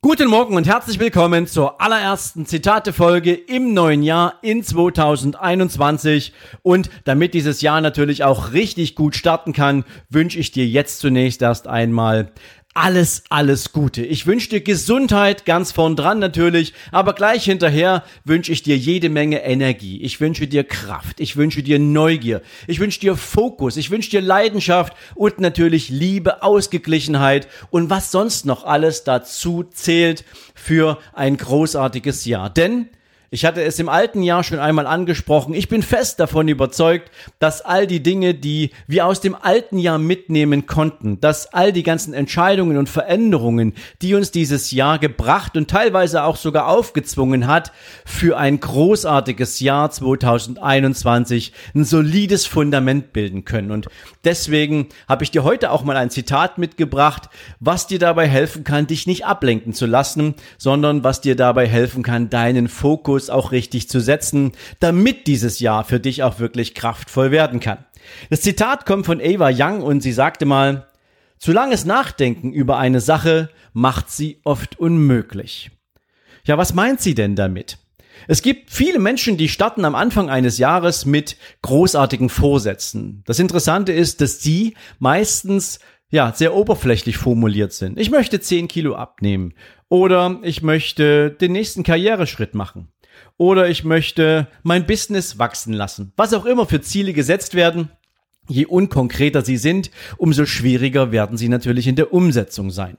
Guten Morgen und herzlich willkommen zur allerersten Zitate-Folge im neuen Jahr in 2021. Und damit dieses Jahr natürlich auch richtig gut starten kann, wünsche ich dir jetzt zunächst erst einmal alles, alles Gute. Ich wünsche dir Gesundheit ganz vorn dran natürlich, aber gleich hinterher wünsche ich dir jede Menge Energie. Ich wünsche dir Kraft. Ich wünsche dir Neugier. Ich wünsche dir Fokus. Ich wünsche dir Leidenschaft und natürlich Liebe, Ausgeglichenheit und was sonst noch alles dazu zählt für ein großartiges Jahr. Denn ich hatte es im alten Jahr schon einmal angesprochen. Ich bin fest davon überzeugt, dass all die Dinge, die wir aus dem alten Jahr mitnehmen konnten, dass all die ganzen Entscheidungen und Veränderungen, die uns dieses Jahr gebracht und teilweise auch sogar aufgezwungen hat, für ein großartiges Jahr 2021 ein solides Fundament bilden können. Und deswegen habe ich dir heute auch mal ein Zitat mitgebracht, was dir dabei helfen kann, dich nicht ablenken zu lassen, sondern was dir dabei helfen kann, deinen Fokus Fokus auch richtig zu setzen, damit dieses Jahr für dich auch wirklich kraftvoll werden kann. Das Zitat kommt von Ava Young und sie sagte mal, zu langes Nachdenken über eine Sache macht sie oft unmöglich. Ja, was meint sie denn damit? Es gibt viele Menschen, die starten am Anfang eines Jahres mit großartigen Vorsätzen. Das Interessante ist, dass sie meistens ja, sehr oberflächlich formuliert sind. Ich möchte 10 Kilo abnehmen oder ich möchte den nächsten Karriereschritt machen oder ich möchte mein Business wachsen lassen. Was auch immer für Ziele gesetzt werden, je unkonkreter sie sind, umso schwieriger werden sie natürlich in der Umsetzung sein.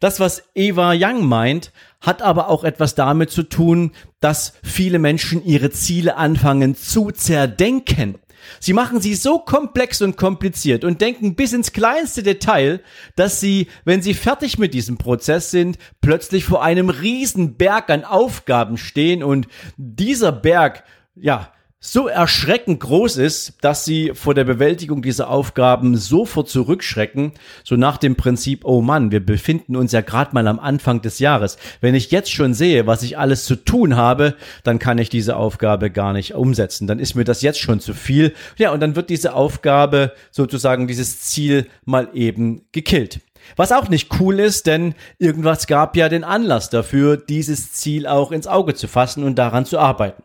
Das, was Eva Young meint, hat aber auch etwas damit zu tun, dass viele Menschen ihre Ziele anfangen zu zerdenken. Sie machen sie so komplex und kompliziert und denken bis ins kleinste Detail, dass sie, wenn sie fertig mit diesem Prozess sind, plötzlich vor einem riesen Berg an Aufgaben stehen und dieser Berg, ja, so erschreckend groß ist, dass sie vor der Bewältigung dieser Aufgaben sofort zurückschrecken, so nach dem Prinzip, oh Mann, wir befinden uns ja gerade mal am Anfang des Jahres. Wenn ich jetzt schon sehe, was ich alles zu tun habe, dann kann ich diese Aufgabe gar nicht umsetzen. Dann ist mir das jetzt schon zu viel. Ja, und dann wird diese Aufgabe, sozusagen dieses Ziel mal eben gekillt. Was auch nicht cool ist, denn irgendwas gab ja den Anlass dafür, dieses Ziel auch ins Auge zu fassen und daran zu arbeiten.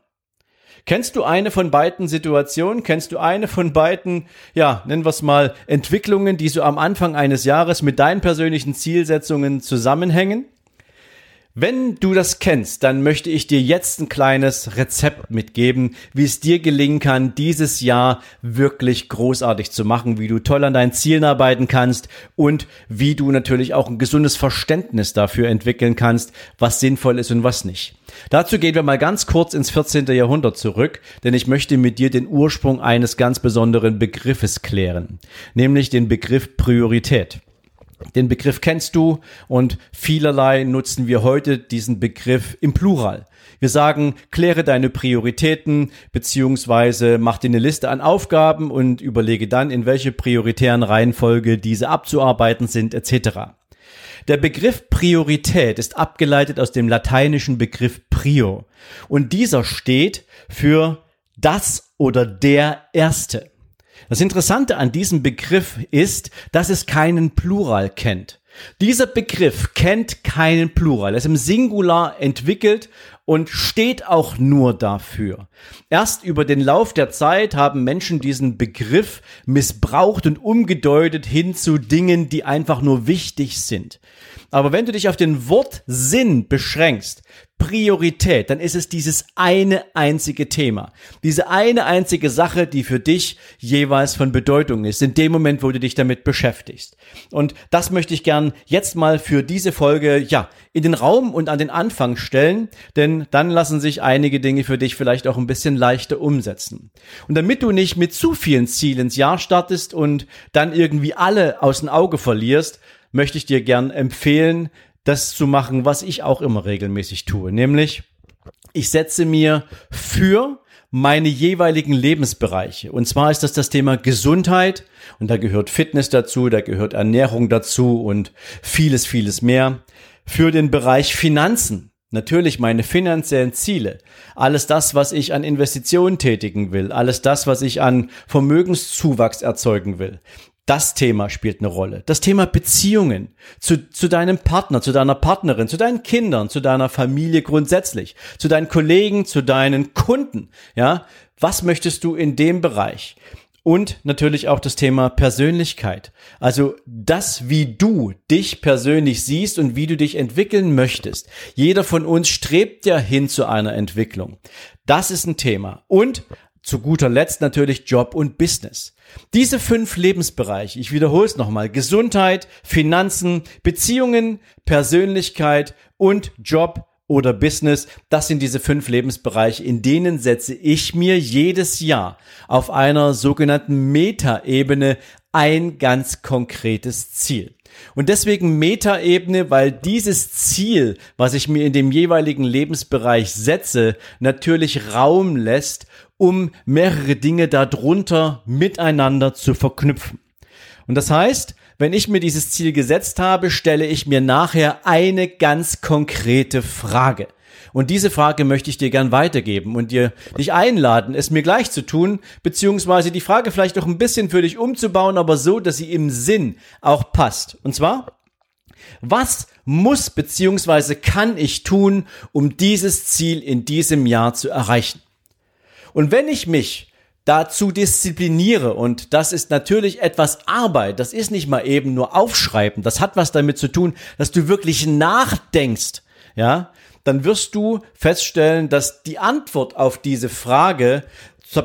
Kennst du eine von beiden Situationen? Kennst du eine von beiden, ja, nennen wir es mal, Entwicklungen, die so am Anfang eines Jahres mit deinen persönlichen Zielsetzungen zusammenhängen? Wenn du das kennst, dann möchte ich dir jetzt ein kleines Rezept mitgeben, wie es dir gelingen kann, dieses Jahr wirklich großartig zu machen, wie du toll an deinen Zielen arbeiten kannst und wie du natürlich auch ein gesundes Verständnis dafür entwickeln kannst, was sinnvoll ist und was nicht. Dazu gehen wir mal ganz kurz ins 14. Jahrhundert zurück, denn ich möchte mit dir den Ursprung eines ganz besonderen Begriffes klären, nämlich den Begriff Priorität. Den Begriff kennst du und vielerlei nutzen wir heute diesen Begriff im Plural. Wir sagen, kläre deine Prioritäten beziehungsweise mach dir eine Liste an Aufgaben und überlege dann, in welche prioritären Reihenfolge diese abzuarbeiten sind etc. Der Begriff Priorität ist abgeleitet aus dem lateinischen Begriff prio und dieser steht für das oder der Erste. Das Interessante an diesem Begriff ist, dass es keinen Plural kennt. Dieser Begriff kennt keinen Plural. Er ist im Singular entwickelt und steht auch nur dafür. Erst über den Lauf der Zeit haben Menschen diesen Begriff missbraucht und umgedeutet hin zu Dingen, die einfach nur wichtig sind. Aber wenn du dich auf den Wortsinn beschränkst, Priorität, dann ist es dieses eine einzige Thema. Diese eine einzige Sache, die für dich jeweils von Bedeutung ist, in dem Moment, wo du dich damit beschäftigst. Und das möchte ich gern jetzt mal für diese Folge, ja, in den Raum und an den Anfang stellen, denn dann lassen sich einige Dinge für dich vielleicht auch ein bisschen leichter umsetzen. Und damit du nicht mit zu vielen Zielen ins Jahr startest und dann irgendwie alle aus dem Auge verlierst, möchte ich dir gern empfehlen, das zu machen, was ich auch immer regelmäßig tue, nämlich ich setze mir für meine jeweiligen Lebensbereiche. Und zwar ist das das Thema Gesundheit und da gehört Fitness dazu, da gehört Ernährung dazu und vieles, vieles mehr. Für den Bereich Finanzen Natürlich meine finanziellen Ziele, alles das, was ich an Investitionen tätigen will, alles das, was ich an Vermögenszuwachs erzeugen will. Das Thema spielt eine Rolle. Das Thema Beziehungen zu, zu deinem Partner, zu deiner Partnerin, zu deinen Kindern, zu deiner Familie grundsätzlich, zu deinen Kollegen, zu deinen Kunden. Ja, was möchtest du in dem Bereich? Und natürlich auch das Thema Persönlichkeit. Also das, wie du dich persönlich siehst und wie du dich entwickeln möchtest. Jeder von uns strebt ja hin zu einer Entwicklung. Das ist ein Thema. Und zu guter Letzt natürlich Job und Business. Diese fünf Lebensbereiche, ich wiederhole es nochmal, Gesundheit, Finanzen, Beziehungen, Persönlichkeit und Job oder Business, das sind diese fünf Lebensbereiche, in denen setze ich mir jedes Jahr auf einer sogenannten Metaebene ein ganz konkretes Ziel. Und deswegen Metaebene, weil dieses Ziel, was ich mir in dem jeweiligen Lebensbereich setze, natürlich Raum lässt, um mehrere Dinge darunter miteinander zu verknüpfen. Und das heißt, wenn ich mir dieses Ziel gesetzt habe, stelle ich mir nachher eine ganz konkrete Frage. Und diese Frage möchte ich dir gern weitergeben und dir dich einladen, es mir gleich zu tun, beziehungsweise die Frage vielleicht noch ein bisschen für dich umzubauen, aber so, dass sie im Sinn auch passt. Und zwar, was muss beziehungsweise kann ich tun, um dieses Ziel in diesem Jahr zu erreichen? Und wenn ich mich dazu diszipliniere und das ist natürlich etwas Arbeit, das ist nicht mal eben nur aufschreiben, das hat was damit zu tun, dass du wirklich nachdenkst, ja, dann wirst du feststellen, dass die Antwort auf diese Frage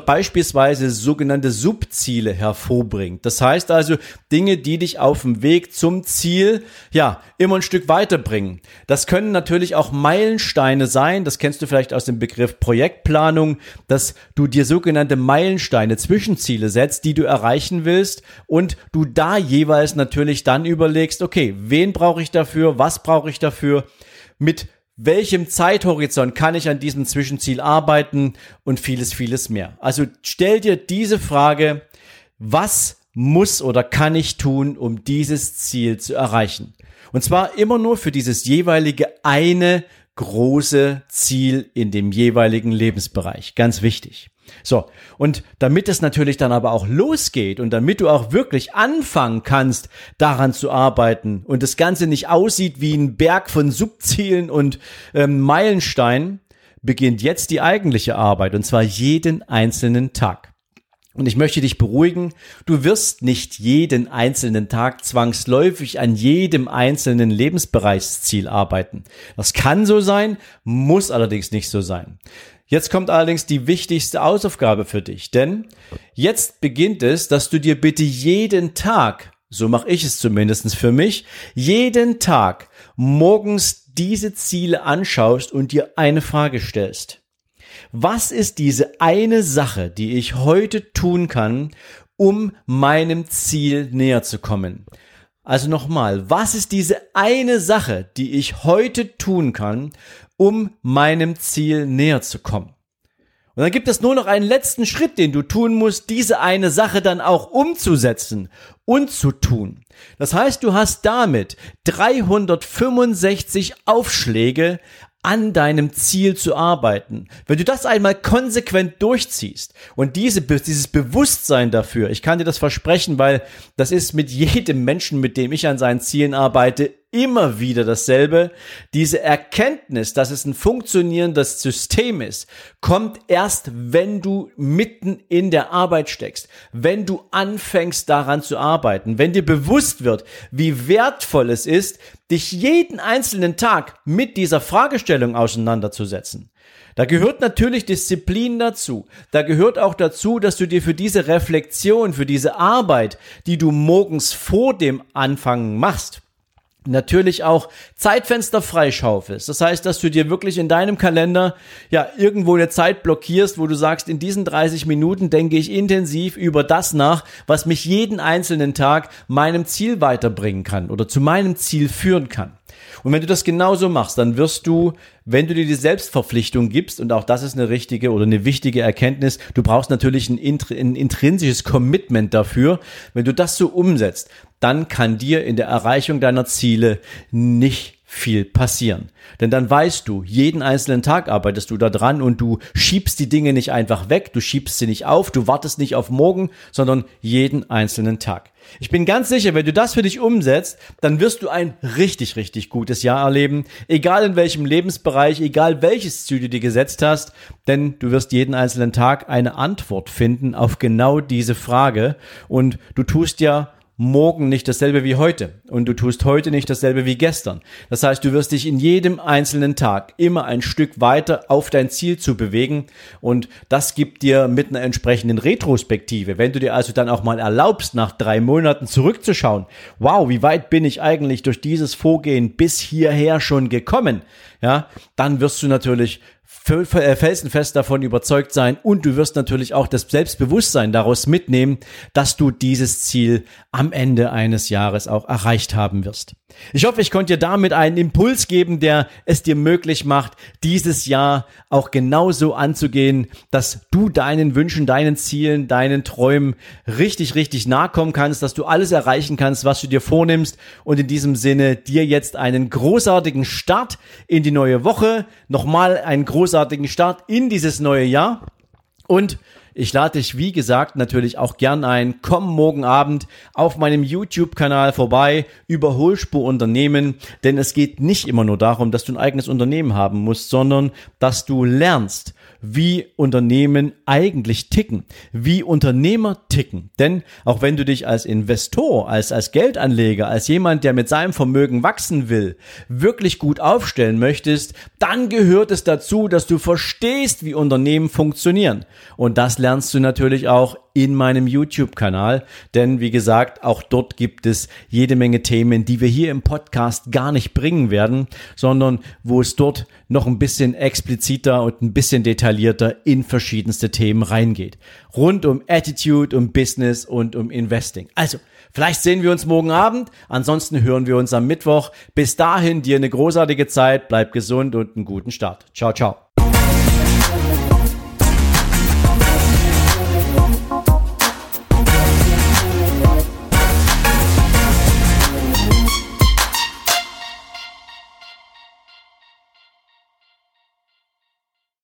beispielsweise sogenannte Subziele hervorbringt. Das heißt also Dinge, die dich auf dem Weg zum Ziel, ja, immer ein Stück weiterbringen. Das können natürlich auch Meilensteine sein. Das kennst du vielleicht aus dem Begriff Projektplanung, dass du dir sogenannte Meilensteine, Zwischenziele setzt, die du erreichen willst und du da jeweils natürlich dann überlegst, okay, wen brauche ich dafür? Was brauche ich dafür? Mit welchem Zeithorizont kann ich an diesem Zwischenziel arbeiten und vieles, vieles mehr. Also stell dir diese Frage, was muss oder kann ich tun, um dieses Ziel zu erreichen? Und zwar immer nur für dieses jeweilige eine große Ziel in dem jeweiligen Lebensbereich. Ganz wichtig. So, und damit es natürlich dann aber auch losgeht und damit du auch wirklich anfangen kannst, daran zu arbeiten und das Ganze nicht aussieht wie ein Berg von Subzielen und ähm, Meilensteinen, beginnt jetzt die eigentliche Arbeit und zwar jeden einzelnen Tag. Und ich möchte dich beruhigen, du wirst nicht jeden einzelnen Tag zwangsläufig an jedem einzelnen Lebensbereichsziel arbeiten. Das kann so sein, muss allerdings nicht so sein. Jetzt kommt allerdings die wichtigste Hausaufgabe für dich, denn jetzt beginnt es, dass du dir bitte jeden Tag, so mache ich es zumindestens für mich, jeden Tag morgens diese Ziele anschaust und dir eine Frage stellst. Was ist diese eine Sache, die ich heute tun kann, um meinem Ziel näher zu kommen? Also nochmal, was ist diese eine Sache, die ich heute tun kann, um meinem Ziel näher zu kommen. Und dann gibt es nur noch einen letzten Schritt, den du tun musst, diese eine Sache dann auch umzusetzen und zu tun. Das heißt, du hast damit 365 Aufschläge an deinem Ziel zu arbeiten. Wenn du das einmal konsequent durchziehst und diese, dieses Bewusstsein dafür, ich kann dir das versprechen, weil das ist mit jedem Menschen, mit dem ich an seinen Zielen arbeite, immer wieder dasselbe. Diese Erkenntnis, dass es ein funktionierendes System ist, kommt erst, wenn du mitten in der Arbeit steckst, wenn du anfängst daran zu arbeiten, wenn dir bewusst wird, wie wertvoll es ist, dich jeden einzelnen Tag mit dieser Fragestellung auseinanderzusetzen. Da gehört natürlich Disziplin dazu. Da gehört auch dazu, dass du dir für diese Reflexion, für diese Arbeit, die du morgens vor dem Anfangen machst, natürlich auch Zeitfenster freischaufelst. Das heißt, dass du dir wirklich in deinem Kalender ja irgendwo eine Zeit blockierst, wo du sagst, in diesen 30 Minuten denke ich intensiv über das nach, was mich jeden einzelnen Tag meinem Ziel weiterbringen kann oder zu meinem Ziel führen kann. Und wenn du das genauso machst, dann wirst du, wenn du dir die Selbstverpflichtung gibst, und auch das ist eine richtige oder eine wichtige Erkenntnis, du brauchst natürlich ein, ein intrinsisches Commitment dafür. Wenn du das so umsetzt, dann kann dir in der Erreichung deiner Ziele nicht viel passieren. Denn dann weißt du, jeden einzelnen Tag arbeitest du da dran und du schiebst die Dinge nicht einfach weg, du schiebst sie nicht auf, du wartest nicht auf morgen, sondern jeden einzelnen Tag. Ich bin ganz sicher, wenn du das für dich umsetzt, dann wirst du ein richtig, richtig gutes Jahr erleben, egal in welchem Lebensbereich, egal welches Ziel du dir gesetzt hast, denn du wirst jeden einzelnen Tag eine Antwort finden auf genau diese Frage. Und du tust ja morgen nicht dasselbe wie heute und du tust heute nicht dasselbe wie gestern. Das heißt, du wirst dich in jedem einzelnen Tag immer ein Stück weiter auf dein Ziel zu bewegen und das gibt dir mit einer entsprechenden Retrospektive. Wenn du dir also dann auch mal erlaubst, nach drei Monaten zurückzuschauen, wow, wie weit bin ich eigentlich durch dieses Vorgehen bis hierher schon gekommen? Ja, dann wirst du natürlich felsenfest davon überzeugt sein und du wirst natürlich auch das Selbstbewusstsein daraus mitnehmen, dass du dieses Ziel am Ende eines Jahres auch erreicht haben wirst. Ich hoffe, ich konnte dir damit einen Impuls geben, der es dir möglich macht, dieses Jahr auch genauso anzugehen, dass du deinen Wünschen, deinen Zielen, deinen Träumen richtig, richtig nahe kommen kannst, dass du alles erreichen kannst, was du dir vornimmst und in diesem Sinne dir jetzt einen großartigen Start in die neue Woche, nochmal einen großartigen Start in dieses neue Jahr. Und ich lade dich, wie gesagt, natürlich auch gern ein. Komm morgen Abend auf meinem YouTube-Kanal vorbei, Überholspur Unternehmen, denn es geht nicht immer nur darum, dass du ein eigenes Unternehmen haben musst, sondern dass du lernst, wie Unternehmen eigentlich ticken, wie Unternehmer ticken. Denn auch wenn du dich als Investor, als, als Geldanleger, als jemand, der mit seinem Vermögen wachsen will, wirklich gut aufstellen möchtest, dann gehört es dazu, dass du verstehst, wie Unternehmen funktionieren. Und das lernst du natürlich auch in meinem YouTube-Kanal, denn wie gesagt, auch dort gibt es jede Menge Themen, die wir hier im Podcast gar nicht bringen werden, sondern wo es dort noch ein bisschen expliziter und ein bisschen detaillierter in verschiedenste Themen reingeht. Rund um Attitude, um Business und um Investing. Also, vielleicht sehen wir uns morgen Abend, ansonsten hören wir uns am Mittwoch. Bis dahin dir eine großartige Zeit, bleib gesund und einen guten Start. Ciao, ciao.